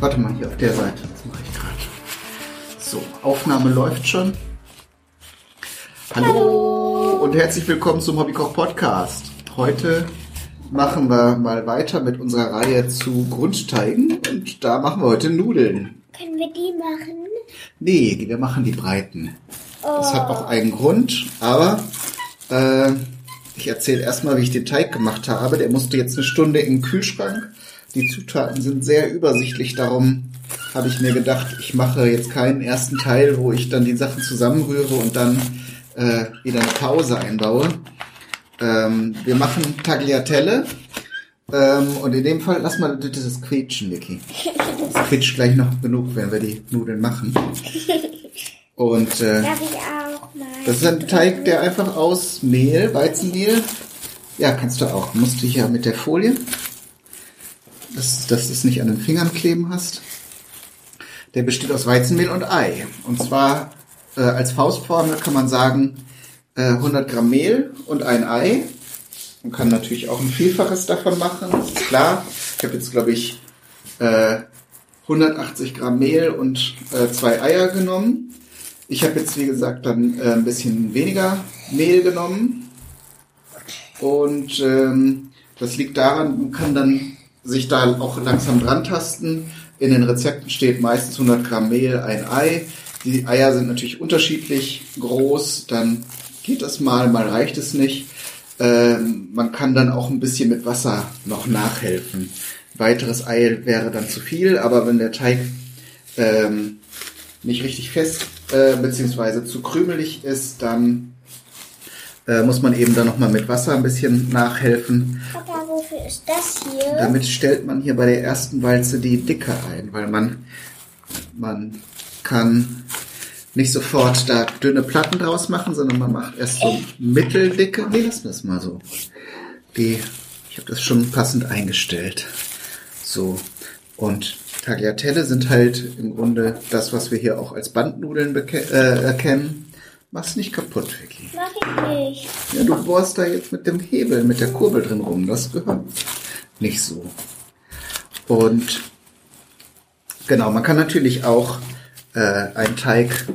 Warte mal, hier auf der Seite. Das mache ich gerade. So, Aufnahme läuft schon. Hallo, und herzlich willkommen zum Hobbykoch Podcast. Heute machen wir mal weiter mit unserer Reihe zu Grundteigen und da machen wir heute Nudeln. Können wir die machen? Nee, wir machen die breiten. Das hat auch einen Grund, aber äh, ich erzähle erstmal, wie ich den Teig gemacht habe. Der musste jetzt eine Stunde im Kühlschrank. Die Zutaten sind sehr übersichtlich, darum habe ich mir gedacht, ich mache jetzt keinen ersten Teil, wo ich dann die Sachen zusammenrühre und dann äh, wieder eine Pause einbaue. Ähm, wir machen Tagliatelle ähm, und in dem Fall lass mal bitte das quietschen, Vicky. Das quietscht gleich noch genug, wenn wir die Nudeln machen. Und äh, Darf ich auch mal? das ist ein Teig, der einfach aus Mehl, Weizenmehl. Ja, kannst du auch. Musst du hier mit der Folie, dass, dass du es nicht an den Fingern kleben hast. Der besteht aus Weizenmehl und Ei. Und zwar äh, als Faustformel kann man sagen äh, 100 Gramm Mehl und ein Ei. Man kann natürlich auch ein Vielfaches davon machen, ist klar. Ich habe jetzt, glaube ich, äh, 180 Gramm Mehl und äh, zwei Eier genommen. Ich habe jetzt, wie gesagt, dann äh, ein bisschen weniger Mehl genommen. Und ähm, das liegt daran, man kann dann sich da auch langsam dran tasten. In den Rezepten steht meistens 100 Gramm Mehl, ein Ei. Die Eier sind natürlich unterschiedlich groß. Dann geht das mal, mal reicht es nicht. Ähm, man kann dann auch ein bisschen mit Wasser noch nachhelfen. Weiteres Ei wäre dann zu viel, aber wenn der Teig ähm, nicht richtig fest äh, beziehungsweise zu krümelig ist, dann äh, muss man eben dann nochmal mit Wasser ein bisschen nachhelfen. Wofür ist das hier? Damit stellt man hier bei der ersten Walze die Dicke ein, weil man, man kann nicht sofort da dünne Platten draus machen, sondern man macht erst so mitteldicke. Nee, lassen wir es mal so. Die, ich habe das schon passend eingestellt. So. Und Tagliatelle sind halt im Grunde das, was wir hier auch als Bandnudeln äh, erkennen. Mach's nicht kaputt, Vicky. Mach ich nicht. Ja, du bohrst da jetzt mit dem Hebel, mit der Kurbel drin rum. Das gehört nicht so. Und genau, man kann natürlich auch äh, einen Teig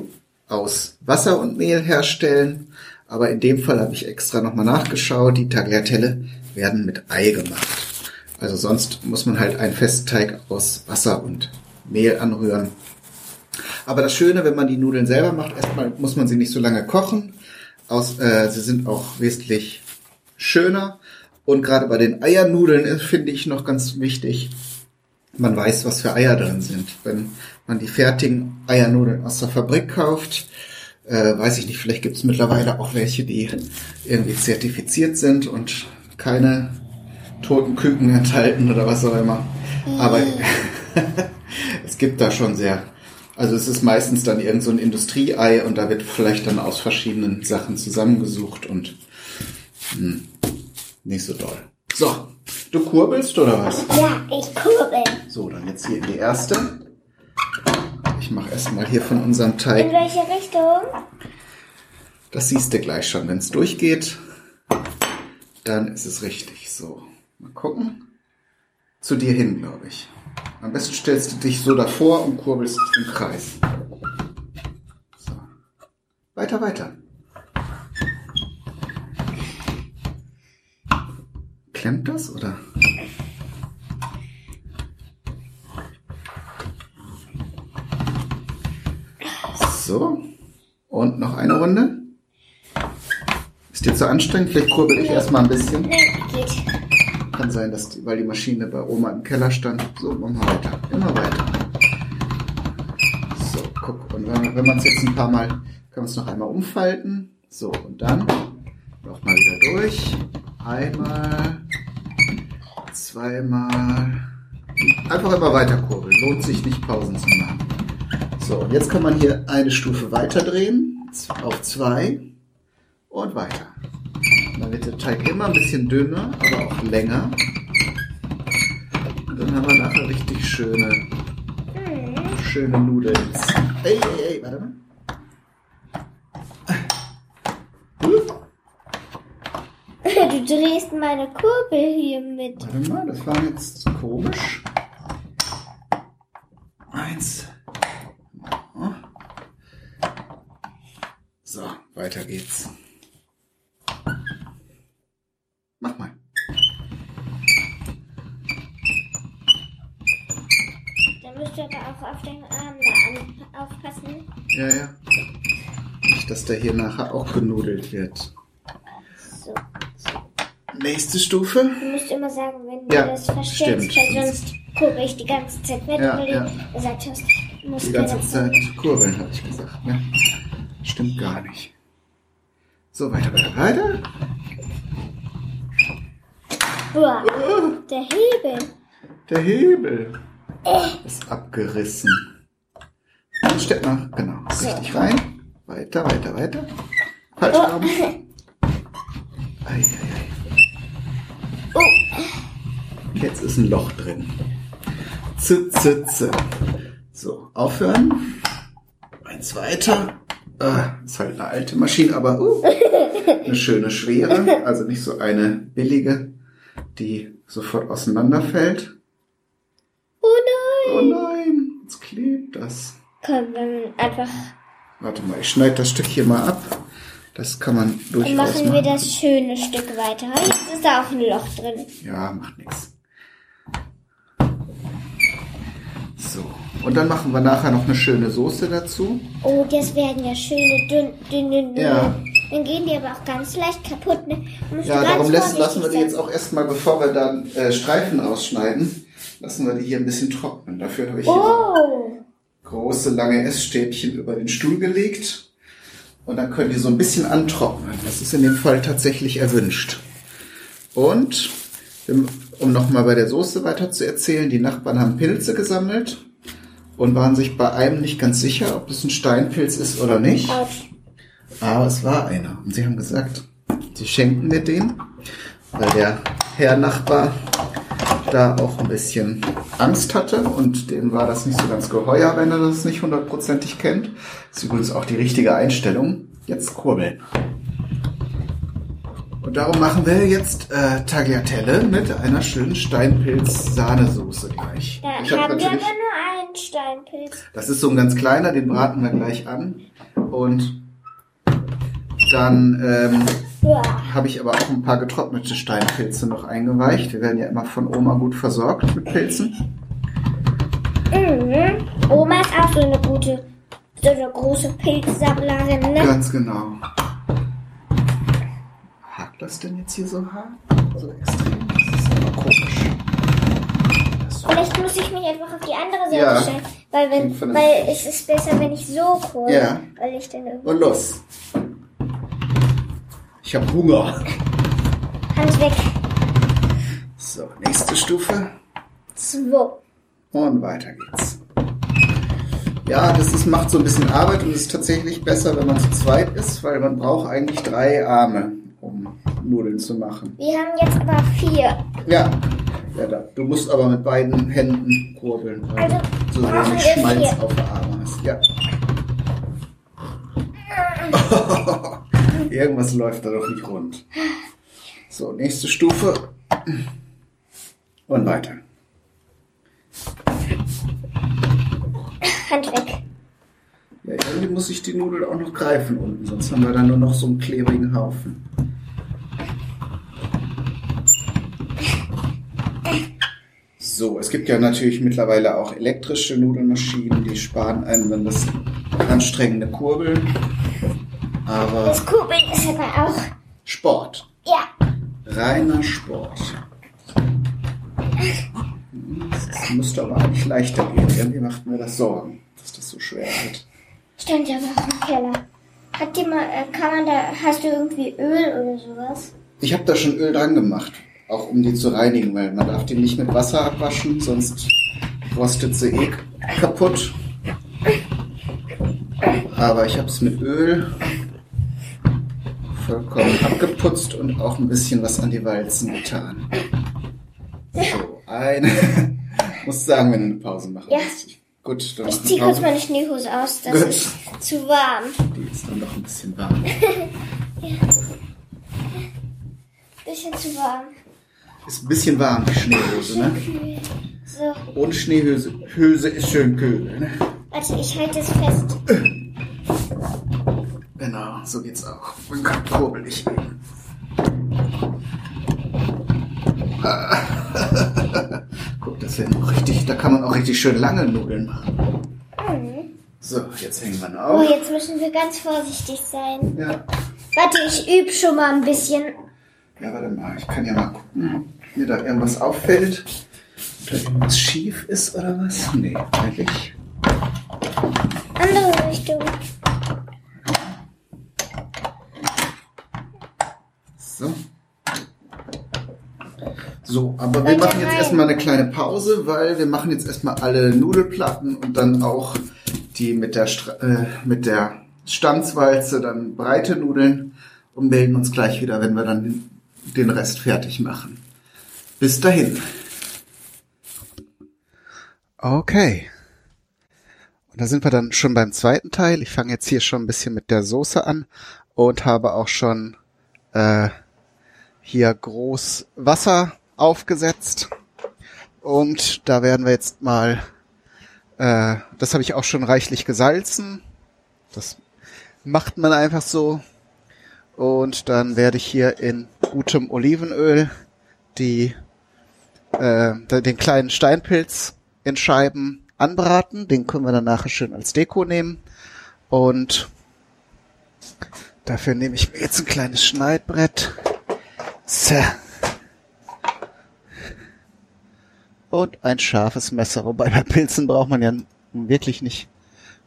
aus Wasser und Mehl herstellen. Aber in dem Fall habe ich extra nochmal nachgeschaut. Die Tagliatelle werden mit Ei gemacht. Also sonst muss man halt einen festen Teig aus Wasser und Mehl anrühren. Aber das Schöne, wenn man die Nudeln selber macht, erstmal muss man sie nicht so lange kochen. Aus, äh, sie sind auch wesentlich schöner. Und gerade bei den Eiernudeln finde ich noch ganz wichtig, man weiß, was für Eier drin sind. Wenn man die fertigen Eiernudeln aus der Fabrik kauft, äh, weiß ich nicht, vielleicht gibt es mittlerweile auch welche, die irgendwie zertifiziert sind und keine toten Küken enthalten oder was auch immer. Aber es gibt da schon sehr, also es ist meistens dann irgend so ein Industrieei und da wird vielleicht dann aus verschiedenen Sachen zusammengesucht und hm, nicht so doll. So, du kurbelst oder was? Ja, ich kurbel. So, dann jetzt hier in die erste. Ich mache erstmal hier von unserem In Teig. welche Richtung? Das siehst du gleich schon. Wenn es durchgeht, dann ist es richtig. So, mal gucken. Zu dir hin, glaube ich. Am besten stellst du dich so davor und kurbelst im Kreis. So. Weiter, weiter. Klemmt das oder? So. Und noch eine Runde. Ist dir zu anstrengend? Vielleicht kurbel ich erstmal ein bisschen. Nee, geht. Kann sein, dass die, weil die Maschine bei Oma im Keller stand. So, machen wir weiter. Immer weiter. So, guck. Und wenn, wenn man es jetzt ein paar Mal, kann man es noch einmal umfalten. So, und dann nochmal wieder durch. Einmal, zweimal. Einfach immer weiter kurbeln. Lohnt sich nicht, Pausen zu machen. So, und jetzt kann man hier eine Stufe weiter drehen. Auf zwei. Und weiter wird der Teig immer ein bisschen dünner, aber auch länger. Und dann haben wir nachher richtig schöne, schöne Nudeln. Ey, ey, ey, warte mal. Äh, du drehst meine Kurbel hier mit. Warte mal, das war jetzt komisch. Eins. So, weiter geht's. Ja, ja. Nicht, dass der hier nachher auch genudelt wird. So. Nächste Stufe. Du musst immer sagen, wenn Ja, du das verstellst, stimmt. weil sonst gucke ich die ganze Zeit mit, Ja, weil ja. du gesagt hast, du musst Die ganze Zeit kurbeln, habe ich gesagt. Ne? Stimmt gar nicht. So, weiter, weiter, weiter. Boah, der Hebel. Der Hebel ist abgerissen. Steck mal, genau, richtig rein. Weiter, weiter, weiter. Falsch Arm. Ei, ei, ei. Jetzt ist ein Loch drin. Z, z, z. So, aufhören. Eins weiter. Ah, ist halt eine alte Maschine, aber uh, eine schöne schwere. Also nicht so eine billige, die sofort auseinanderfällt. Oh nein. Oh nein, jetzt klebt das. Komm, dann einfach Warte mal, ich schneide das Stück hier mal ab. Das kann man dann durchaus machen wir machen. das schöne Stück weiter. Jetzt ist da auch ein Loch drin. Ja, macht nichts. So, und dann machen wir nachher noch eine schöne Soße dazu. Oh, das werden ja schöne, dünn, dünn, dünn, dünn. Ja. Dann gehen die aber auch ganz leicht kaputt. Ne? Ja, darum lassen, lassen wir die jetzt auch erstmal, bevor wir dann äh, Streifen ausschneiden, lassen wir die hier ein bisschen trocknen. Dafür habe ich hier Oh, große, lange Essstäbchen über den Stuhl gelegt. Und dann können die so ein bisschen antrocknen. Das ist in dem Fall tatsächlich erwünscht. Und, um nochmal bei der Soße weiter zu erzählen, die Nachbarn haben Pilze gesammelt und waren sich bei einem nicht ganz sicher, ob es ein Steinpilz ist oder nicht. Aber es war einer. Und sie haben gesagt, sie schenken mir den, weil der Herr Nachbar da auch ein bisschen Angst hatte und dem war das nicht so ganz geheuer, wenn er das nicht hundertprozentig kennt. Das ist übrigens auch die richtige Einstellung. Jetzt kurbeln. Und darum machen wir jetzt äh, Tagliatelle mit einer schönen Steinpilz-Sahnesoße gleich. Da Ich hab haben wir aber nur einen Steinpilz. das ist so ein ganz kleiner, den braten wir gleich an. Und dann ähm, habe ich aber auch ein paar getrocknete Steinpilze noch eingeweicht. Wir werden ja immer von Oma gut versorgt mit Pilzen. Mhm. Oma ist auch so eine gute, so eine große Pilzsammlerin, ne? Ganz genau. Hakt das denn jetzt hier so hart? So extrem? Das ist aber komisch. Vielleicht muss ich mich einfach auf die andere Seite Ja. stellen. Weil, wenn, weil es ist besser, wenn ich so kurve. Ja. Weil ich dann irgendwie... Und los. Ich habe Hunger. Hand weg. So, nächste Stufe. Zwei. Und weiter geht's. Ja, das ist, macht so ein bisschen Arbeit und es ist tatsächlich besser, wenn man zu zweit ist, weil man braucht eigentlich drei Arme, um Nudeln zu machen. Wir haben jetzt aber vier. Ja, ja da. du musst aber mit beiden Händen kurbeln, Also, du so wenig Schmalz vier. auf der Arme hast. Ja. Irgendwas läuft da doch nicht rund. So, nächste Stufe. Und weiter. Hand weg. Ja, irgendwie muss ich die Nudel auch noch greifen unten, sonst haben wir dann nur noch so einen klebrigen Haufen. So, es gibt ja natürlich mittlerweile auch elektrische Nudelmaschinen, die sparen einem dann das anstrengende Kurbeln. Aber Das Kurbeln ist aber auch... Sport, Ja. reiner Sport. Das müsste aber eigentlich leichter gehen. Irgendwie macht mir das Sorgen, dass das so schwer wird. Stand ja noch im Keller. Hat die mal, äh, kann man da, hast du irgendwie Öl oder sowas? Ich habe da schon Öl dran gemacht, auch um die zu reinigen, weil man darf die nicht mit Wasser abwaschen, sonst rostet sie eh kaputt. Aber ich habe es mit Öl vollkommen abgeputzt und auch ein bisschen was an die Walzen getan. So, eine. muss sagen, wenn du eine Pause machen Ja. Gut, dann Ich zieh kurz meine Schneehose aus, das Gut. ist zu warm. Die ist dann doch ein bisschen warm. Bisschen zu warm. Ist ein bisschen warm, die Schneehose, ne? Kühl. So, Ohne Schneehose Hose ist schön kühl, ne? warte, ich halte es fest. Genau. so geht's auch. Man kann kurbelig eben. Guck, das werden auch richtig, da kann man auch richtig schön lange Nudeln machen. So, jetzt hängen wir noch Oh, auf. jetzt müssen wir ganz vorsichtig sein. Ja. Warte, ich übe schon mal ein bisschen. ja, warte mal, ich kann ja mal gucken, ob mir da irgendwas auffällt. Ob da irgendwas schief ist oder was? Nee, eigentlich. Andere Richtung. So, aber wir machen jetzt erstmal eine kleine Pause, weil wir machen jetzt erstmal alle Nudelplatten und dann auch die mit der, Stra äh, mit der Stanzwalze, dann breite Nudeln und melden uns gleich wieder, wenn wir dann den Rest fertig machen. Bis dahin. Okay. Und da sind wir dann schon beim zweiten Teil. Ich fange jetzt hier schon ein bisschen mit der Soße an und habe auch schon äh, hier groß Wasser aufgesetzt. Und da werden wir jetzt mal, äh, das habe ich auch schon reichlich gesalzen. Das macht man einfach so. Und dann werde ich hier in gutem Olivenöl die, äh, den kleinen Steinpilz in Scheiben anbraten. Den können wir dann nachher schön als Deko nehmen. Und dafür nehme ich mir jetzt ein kleines Schneidbrett. So. Und ein scharfes Messer. Wobei bei Pilzen braucht man ja wirklich nicht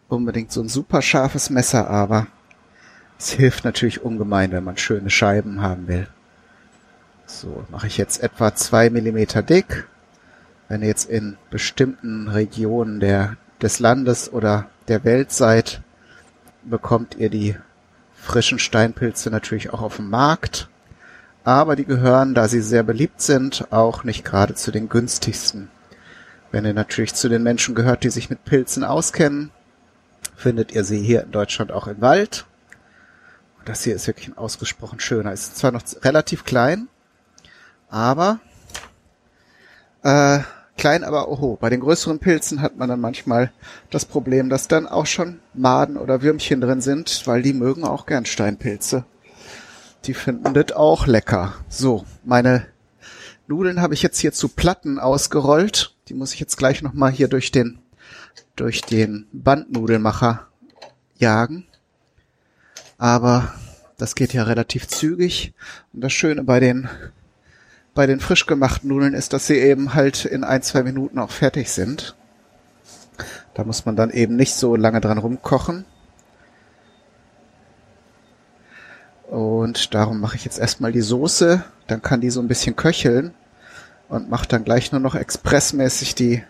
unbedingt so ein super scharfes Messer, aber es hilft natürlich ungemein, wenn man schöne Scheiben haben will. So, mache ich jetzt etwa zwei Millimeter dick. Wenn ihr jetzt in bestimmten Regionen der, des Landes oder der Welt seid, bekommt ihr die frischen Steinpilze natürlich auch auf dem Markt. Aber die gehören, da sie sehr beliebt sind, auch nicht gerade zu den günstigsten. Wenn ihr natürlich zu den Menschen gehört, die sich mit Pilzen auskennen, findet ihr sie hier in Deutschland auch im Wald. Und das hier ist wirklich ein ausgesprochen schöner. Ist zwar noch relativ klein, aber äh, klein, aber oho. Bei den größeren Pilzen hat man dann manchmal das Problem, dass dann auch schon Maden oder Würmchen drin sind, weil die mögen auch gern Steinpilze. Die finden das auch lecker. So, meine Nudeln habe ich jetzt hier zu Platten ausgerollt. Die muss ich jetzt gleich nochmal hier durch den, durch den Bandnudelmacher jagen. Aber das geht ja relativ zügig. Und das Schöne bei den, bei den frisch gemachten Nudeln ist, dass sie eben halt in ein, zwei Minuten auch fertig sind. Da muss man dann eben nicht so lange dran rumkochen. Und darum mache ich jetzt erstmal die Soße, dann kann die so ein bisschen köcheln und mache dann gleich nur noch expressmäßig die,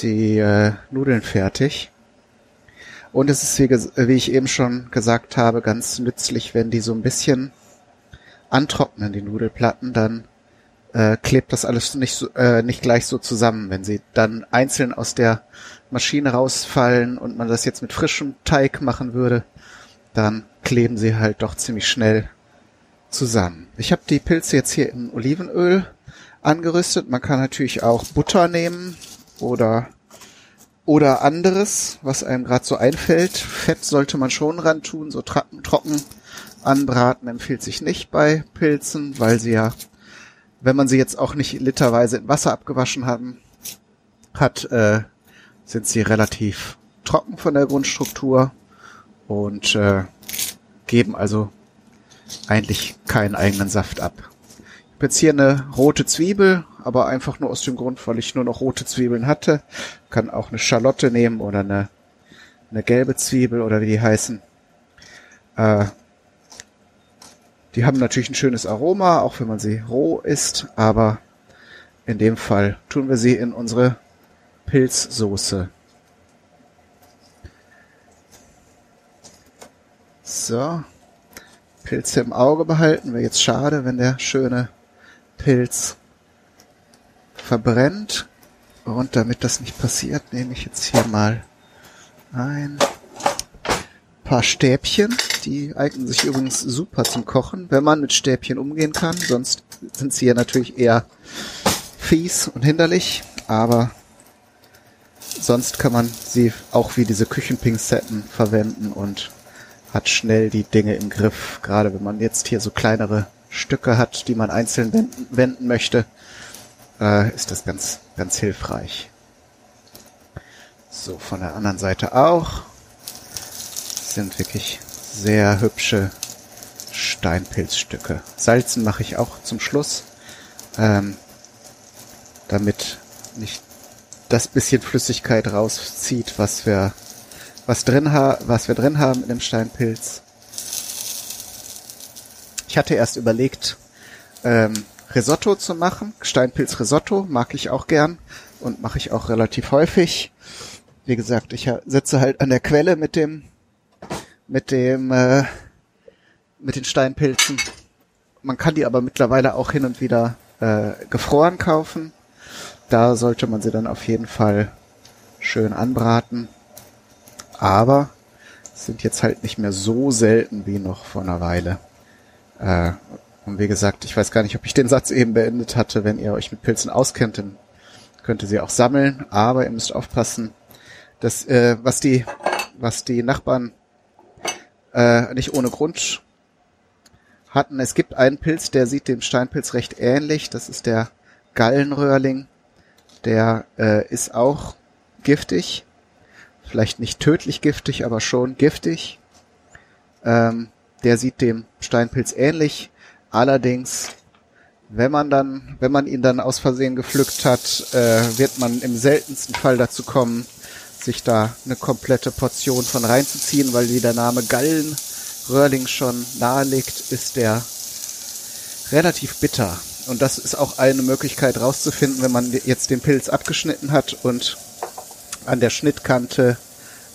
die äh, Nudeln fertig. Und es ist, wie, wie ich eben schon gesagt habe, ganz nützlich, wenn die so ein bisschen antrocknen, die Nudelplatten, dann äh, klebt das alles nicht, so, äh, nicht gleich so zusammen. Wenn sie dann einzeln aus der Maschine rausfallen und man das jetzt mit frischem Teig machen würde, dann kleben sie halt doch ziemlich schnell zusammen. Ich habe die Pilze jetzt hier in Olivenöl angerüstet. Man kann natürlich auch Butter nehmen oder oder anderes, was einem gerade so einfällt. Fett sollte man schon ran tun, so trocken anbraten empfiehlt sich nicht bei Pilzen, weil sie ja, wenn man sie jetzt auch nicht literweise in Wasser abgewaschen haben, hat, äh, sind sie relativ trocken von der Grundstruktur und äh, geben also eigentlich keinen eigenen Saft ab. Ich habe jetzt hier eine rote Zwiebel, aber einfach nur aus dem Grund, weil ich nur noch rote Zwiebeln hatte. Kann auch eine Schalotte nehmen oder eine, eine gelbe Zwiebel oder wie die heißen. Äh, die haben natürlich ein schönes Aroma, auch wenn man sie roh isst, aber in dem Fall tun wir sie in unsere Pilzsoße. So. Pilze im Auge behalten. Wäre jetzt schade, wenn der schöne Pilz verbrennt. Und damit das nicht passiert, nehme ich jetzt hier mal ein paar Stäbchen. Die eignen sich übrigens super zum Kochen, wenn man mit Stäbchen umgehen kann. Sonst sind sie ja natürlich eher fies und hinderlich. Aber sonst kann man sie auch wie diese Küchenpinzetten verwenden und hat schnell die Dinge im Griff. Gerade wenn man jetzt hier so kleinere Stücke hat, die man einzeln wenden, wenden möchte, äh, ist das ganz, ganz hilfreich. So, von der anderen Seite auch. Sind wirklich sehr hübsche Steinpilzstücke. Salzen mache ich auch zum Schluss, ähm, damit nicht das bisschen Flüssigkeit rauszieht, was wir was drin ha was wir drin haben in dem Steinpilz. Ich hatte erst überlegt, ähm, Risotto zu machen. Steinpilz Risotto mag ich auch gern und mache ich auch relativ häufig. Wie gesagt, ich sitze halt an der Quelle mit dem mit dem äh, mit den Steinpilzen. Man kann die aber mittlerweile auch hin und wieder äh, gefroren kaufen. Da sollte man sie dann auf jeden Fall schön anbraten. Aber sind jetzt halt nicht mehr so selten wie noch vor einer Weile. Äh, und wie gesagt, ich weiß gar nicht, ob ich den Satz eben beendet hatte. Wenn ihr euch mit Pilzen auskennt, dann könnt ihr sie auch sammeln. Aber ihr müsst aufpassen, dass äh, was die was die Nachbarn äh, nicht ohne Grund hatten. Es gibt einen Pilz, der sieht dem Steinpilz recht ähnlich. Das ist der Gallenröhrling. Der äh, ist auch giftig. Vielleicht nicht tödlich giftig, aber schon giftig. Ähm, der sieht dem Steinpilz ähnlich. Allerdings, wenn man dann, wenn man ihn dann aus Versehen gepflückt hat, äh, wird man im seltensten Fall dazu kommen, sich da eine komplette Portion von reinzuziehen, weil wie der Name Gallenröhrling schon nahelegt, ist der relativ bitter. Und das ist auch eine Möglichkeit rauszufinden, wenn man jetzt den Pilz abgeschnitten hat und an der Schnittkante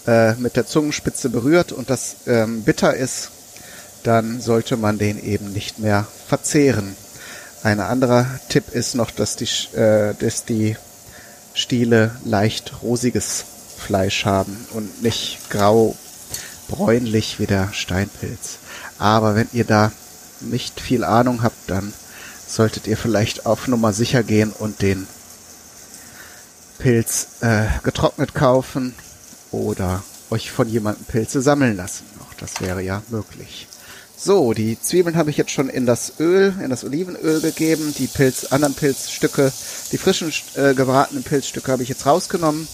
äh, mit der Zungenspitze berührt und das ähm, bitter ist, dann sollte man den eben nicht mehr verzehren. Ein anderer Tipp ist noch, dass die, äh, dass die Stiele leicht rosiges Fleisch haben und nicht grau bräunlich wie der Steinpilz. Aber wenn ihr da nicht viel Ahnung habt, dann solltet ihr vielleicht auf Nummer sicher gehen und den Pilz äh, getrocknet kaufen oder euch von jemandem Pilze sammeln lassen. Auch das wäre ja möglich. So, die Zwiebeln habe ich jetzt schon in das Öl, in das Olivenöl gegeben. Die Pilz, anderen Pilzstücke, die frischen äh, gebratenen Pilzstücke habe ich jetzt rausgenommen.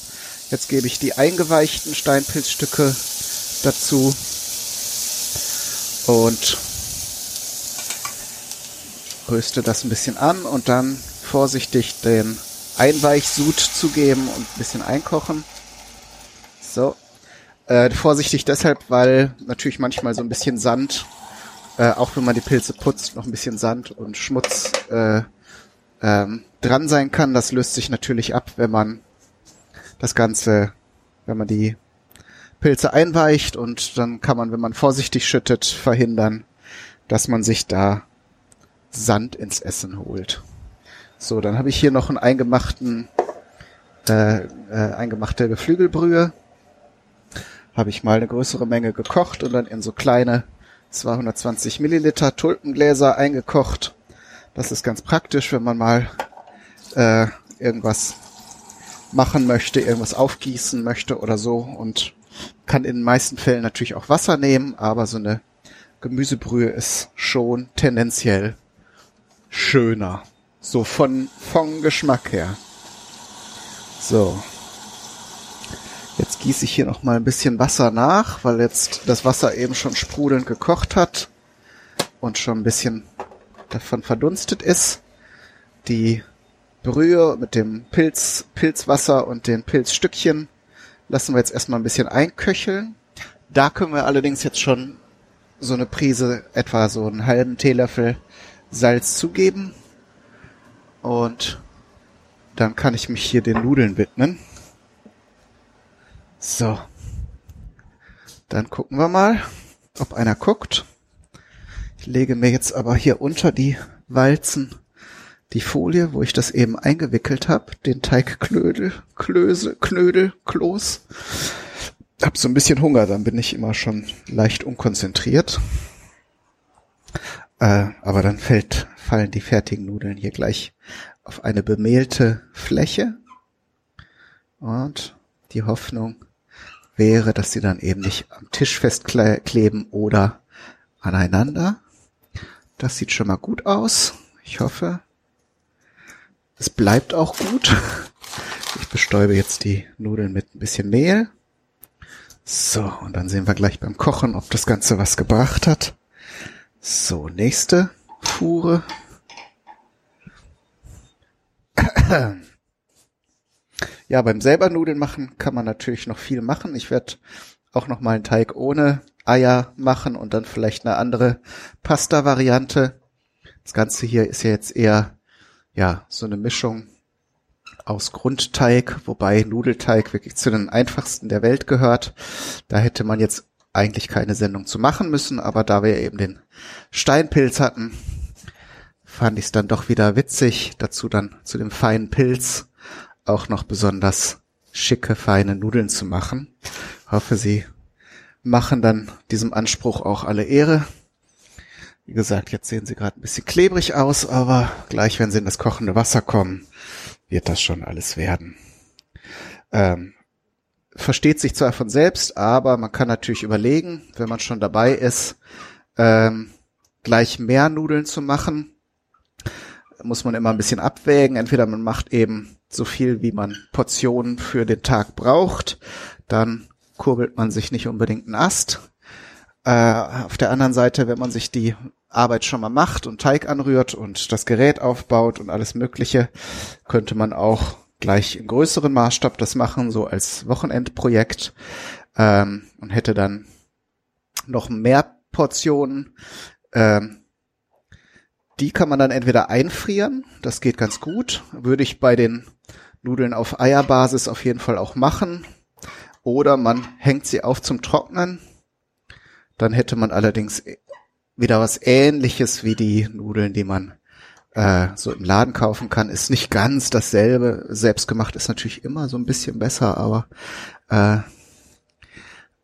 Jetzt gebe ich die eingeweichten Steinpilzstücke dazu und röste das ein bisschen an und dann vorsichtig den Einweichsud zugeben und ein bisschen einkochen. So. Äh, vorsichtig deshalb, weil natürlich manchmal so ein bisschen Sand, äh, auch wenn man die Pilze putzt, noch ein bisschen Sand und Schmutz äh, ähm, dran sein kann. Das löst sich natürlich ab, wenn man das Ganze, wenn man die Pilze einweicht und dann kann man, wenn man vorsichtig schüttet, verhindern, dass man sich da Sand ins Essen holt. So, dann habe ich hier noch einen eingemachten, äh, äh, eingemachte Geflügelbrühe. Habe ich mal eine größere Menge gekocht und dann in so kleine 220 Milliliter Tulpengläser eingekocht. Das ist ganz praktisch, wenn man mal äh, irgendwas machen möchte, irgendwas aufgießen möchte oder so und kann in den meisten Fällen natürlich auch Wasser nehmen, aber so eine Gemüsebrühe ist schon tendenziell schöner. So von, vom Geschmack her. So. Jetzt gieße ich hier noch mal ein bisschen Wasser nach, weil jetzt das Wasser eben schon sprudelnd gekocht hat und schon ein bisschen davon verdunstet ist. Die Brühe mit dem Pilz, Pilzwasser und den Pilzstückchen lassen wir jetzt erstmal ein bisschen einköcheln. Da können wir allerdings jetzt schon so eine Prise, etwa so einen halben Teelöffel Salz zugeben. Und dann kann ich mich hier den Nudeln widmen. So. Dann gucken wir mal, ob einer guckt. Ich lege mir jetzt aber hier unter die Walzen die Folie, wo ich das eben eingewickelt habe, den Teigknödel, Klöse, Knödel, Kloß. Hab so ein bisschen Hunger, dann bin ich immer schon leicht unkonzentriert. Äh, aber dann fällt, fallen die fertigen Nudeln hier gleich auf eine bemehlte Fläche. Und die Hoffnung, wäre, dass sie dann eben nicht am Tisch festkleben oder aneinander. Das sieht schon mal gut aus. Ich hoffe, es bleibt auch gut. Ich bestäube jetzt die Nudeln mit ein bisschen Mehl. So, und dann sehen wir gleich beim Kochen, ob das Ganze was gebracht hat. So, nächste Fuhre. Ja, beim selber Nudeln machen kann man natürlich noch viel machen. Ich werde auch noch mal einen Teig ohne Eier machen und dann vielleicht eine andere Pasta-Variante. Das Ganze hier ist ja jetzt eher ja so eine Mischung aus Grundteig, wobei Nudelteig wirklich zu den einfachsten der Welt gehört. Da hätte man jetzt eigentlich keine Sendung zu machen müssen, aber da wir eben den Steinpilz hatten, fand ich es dann doch wieder witzig, dazu dann zu dem feinen Pilz auch noch besonders schicke, feine Nudeln zu machen. Hoffe, Sie machen dann diesem Anspruch auch alle Ehre. Wie gesagt, jetzt sehen sie gerade ein bisschen klebrig aus, aber gleich, wenn sie in das kochende Wasser kommen, wird das schon alles werden. Ähm, versteht sich zwar von selbst, aber man kann natürlich überlegen, wenn man schon dabei ist, ähm, gleich mehr Nudeln zu machen. Muss man immer ein bisschen abwägen. Entweder man macht eben so viel, wie man Portionen für den Tag braucht, dann kurbelt man sich nicht unbedingt einen Ast. Äh, auf der anderen Seite, wenn man sich die Arbeit schon mal macht und Teig anrührt und das Gerät aufbaut und alles Mögliche, könnte man auch gleich in größeren Maßstab das machen, so als Wochenendprojekt ähm, und hätte dann noch mehr Portionen. Ähm, die kann man dann entweder einfrieren, das geht ganz gut, würde ich bei den Nudeln auf Eierbasis auf jeden Fall auch machen. Oder man hängt sie auf zum Trocknen. Dann hätte man allerdings wieder was ähnliches wie die Nudeln, die man äh, so im Laden kaufen kann. Ist nicht ganz dasselbe. Selbstgemacht ist natürlich immer so ein bisschen besser, aber äh,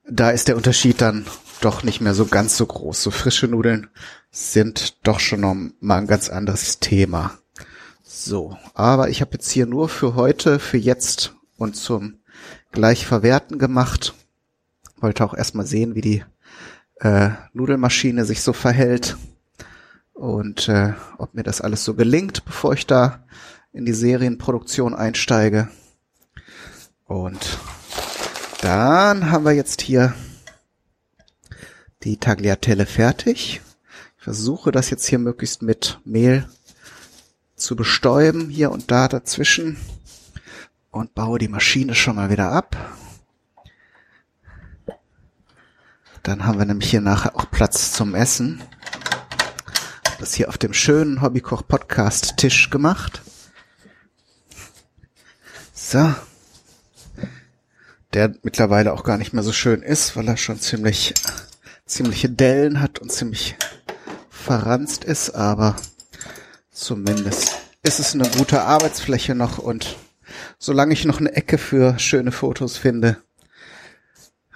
da ist der Unterschied dann doch nicht mehr so ganz so groß. So frische Nudeln sind doch schon noch mal ein ganz anderes Thema. So, aber ich habe jetzt hier nur für heute, für jetzt und zum gleich verwerten gemacht. Wollte auch erstmal sehen, wie die äh, Nudelmaschine sich so verhält und äh, ob mir das alles so gelingt, bevor ich da in die Serienproduktion einsteige. Und dann haben wir jetzt hier die Tagliatelle fertig. Ich versuche das jetzt hier möglichst mit Mehl zu bestäuben, hier und da dazwischen und baue die Maschine schon mal wieder ab. Dann haben wir nämlich hier nachher auch Platz zum Essen. Das hier auf dem schönen Hobbykoch Podcast Tisch gemacht. So. Der mittlerweile auch gar nicht mehr so schön ist, weil er schon ziemlich, ziemliche Dellen hat und ziemlich verranzt ist, aber zumindest ist es eine gute Arbeitsfläche noch und solange ich noch eine Ecke für schöne Fotos finde,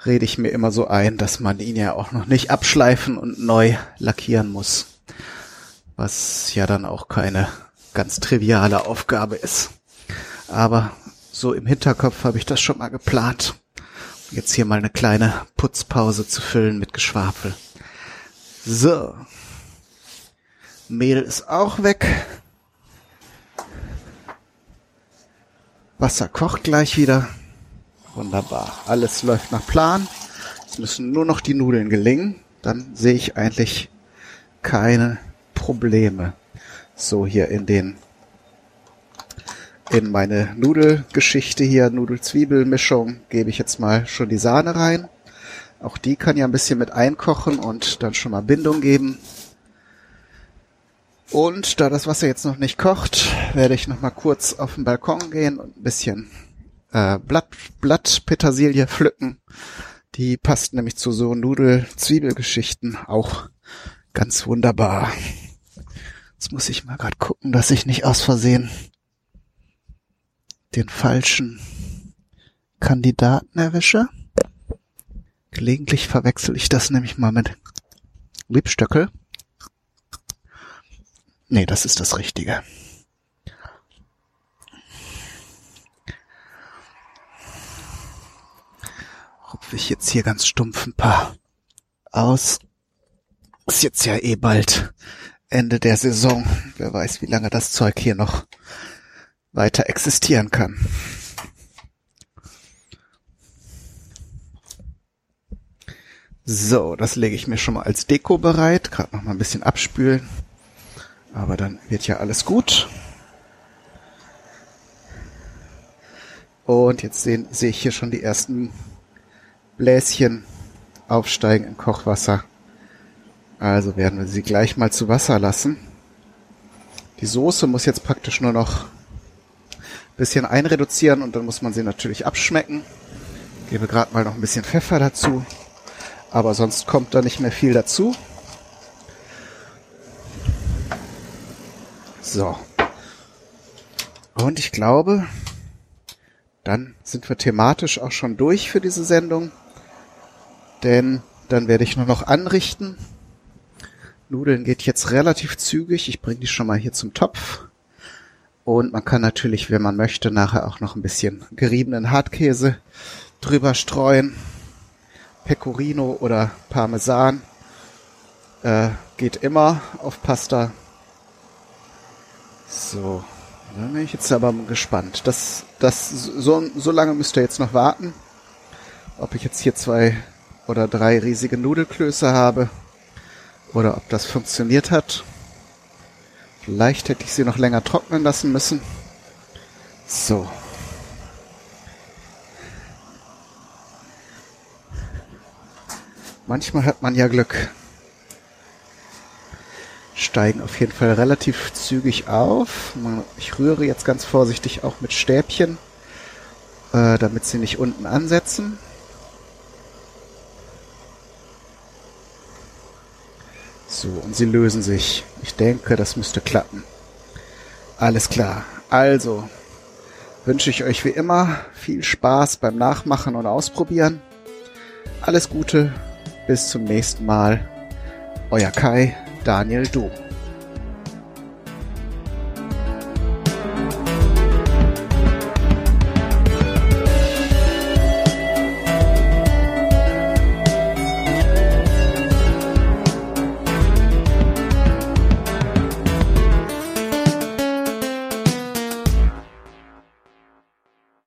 rede ich mir immer so ein, dass man ihn ja auch noch nicht abschleifen und neu lackieren muss. Was ja dann auch keine ganz triviale Aufgabe ist. Aber so im Hinterkopf habe ich das schon mal geplant. Jetzt hier mal eine kleine Putzpause zu füllen mit Geschwafel. So. Mehl ist auch weg. Wasser kocht gleich wieder. Wunderbar. Alles läuft nach Plan. Es müssen nur noch die Nudeln gelingen. Dann sehe ich eigentlich keine Probleme. So hier in den in meine Nudelgeschichte hier, Nudel-Zwiebel-Mischung, gebe ich jetzt mal schon die Sahne rein. Auch die kann ja ein bisschen mit einkochen und dann schon mal Bindung geben. Und da das Wasser jetzt noch nicht kocht, werde ich noch mal kurz auf den Balkon gehen und ein bisschen äh, Blatt, Blattpetersilie pflücken. Die passt nämlich zu so Nudel-Zwiebelgeschichten auch ganz wunderbar. Jetzt muss ich mal gerade gucken, dass ich nicht aus Versehen den falschen Kandidaten erwische. Gelegentlich verwechsel ich das nämlich mal mit Liebstöckel. Nee, das ist das Richtige. klopfe ich jetzt hier ganz stumpf ein paar aus. Ist jetzt ja eh bald Ende der Saison. Wer weiß, wie lange das Zeug hier noch weiter existieren kann. So, das lege ich mir schon mal als Deko bereit. Gerade noch mal ein bisschen abspülen. Aber dann wird ja alles gut. Und jetzt sehen, sehe ich hier schon die ersten Bläschen aufsteigen im Kochwasser. Also werden wir sie gleich mal zu Wasser lassen. Die Soße muss jetzt praktisch nur noch bisschen einreduzieren und dann muss man sie natürlich abschmecken. Gebe gerade mal noch ein bisschen Pfeffer dazu. Aber sonst kommt da nicht mehr viel dazu. So. Und ich glaube, dann sind wir thematisch auch schon durch für diese Sendung. Denn dann werde ich nur noch anrichten. Nudeln geht jetzt relativ zügig. Ich bringe die schon mal hier zum Topf. Und man kann natürlich, wenn man möchte, nachher auch noch ein bisschen geriebenen Hartkäse drüber streuen. Pecorino oder Parmesan. Äh, geht immer auf Pasta. So, da bin ich jetzt aber gespannt. Das, das, so, so lange müsst ihr jetzt noch warten. Ob ich jetzt hier zwei oder drei riesige Nudelklöße habe oder ob das funktioniert hat. Vielleicht hätte ich sie noch länger trocknen lassen müssen. So, Manchmal hat man ja Glück. Steigen auf jeden Fall relativ zügig auf. Ich rühre jetzt ganz vorsichtig auch mit Stäbchen, äh, damit sie nicht unten ansetzen. So, und sie lösen sich. Ich denke, das müsste klappen. Alles klar. Also, wünsche ich euch wie immer viel Spaß beim Nachmachen und Ausprobieren. Alles Gute bis zum nächsten Mal. Euer Kai, Daniel Dom.